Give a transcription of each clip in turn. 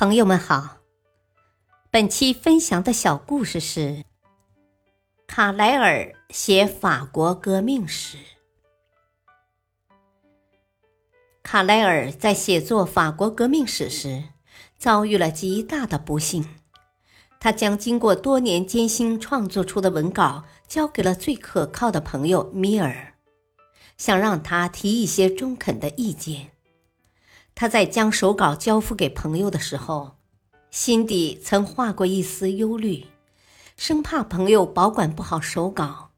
朋友们好，本期分享的小故事是卡莱尔写法国革命史。卡莱尔在写作法国革命史时，遭遇了极大的不幸。他将经过多年艰辛创作出的文稿交给了最可靠的朋友米尔，想让他提一些中肯的意见。他在将手稿交付给朋友的时候，心底曾画过一丝忧虑，生怕朋友保管不好手稿。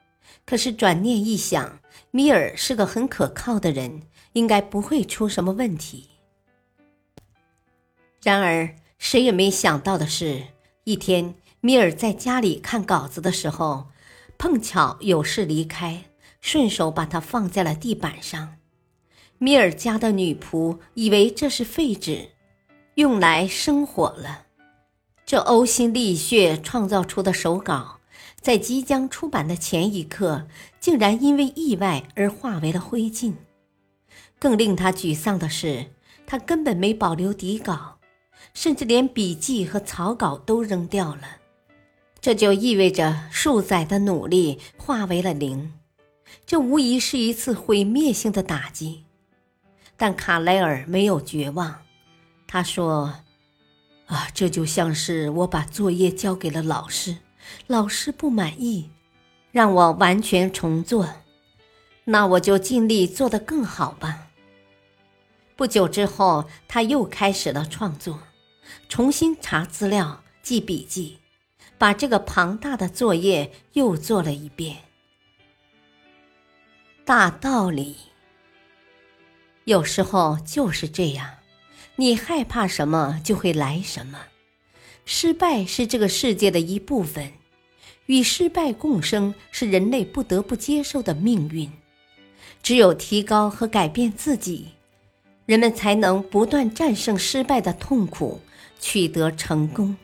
可是转念一想，米尔是个很可靠的人，应该不会出什么问题。然而，谁也没想到的是，一天米尔在家里看稿子的时候，碰巧有事离开，顺手把它放在了地板上。米尔家的女仆以为这是废纸，用来生火了。这呕心沥血创造出的手稿，在即将出版的前一刻，竟然因为意外而化为了灰烬。更令他沮丧的是，他根本没保留底稿，甚至连笔记和草稿都扔掉了。这就意味着数载的努力化为了零，这无疑是一次毁灭性的打击。但卡莱尔没有绝望，他说：“啊，这就像是我把作业交给了老师，老师不满意，让我完全重做，那我就尽力做得更好吧。”不久之后，他又开始了创作，重新查资料、记笔记，把这个庞大的作业又做了一遍。大道理。有时候就是这样，你害怕什么就会来什么。失败是这个世界的一部分，与失败共生是人类不得不接受的命运。只有提高和改变自己，人们才能不断战胜失败的痛苦，取得成功。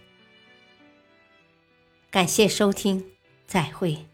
感谢收听，再会。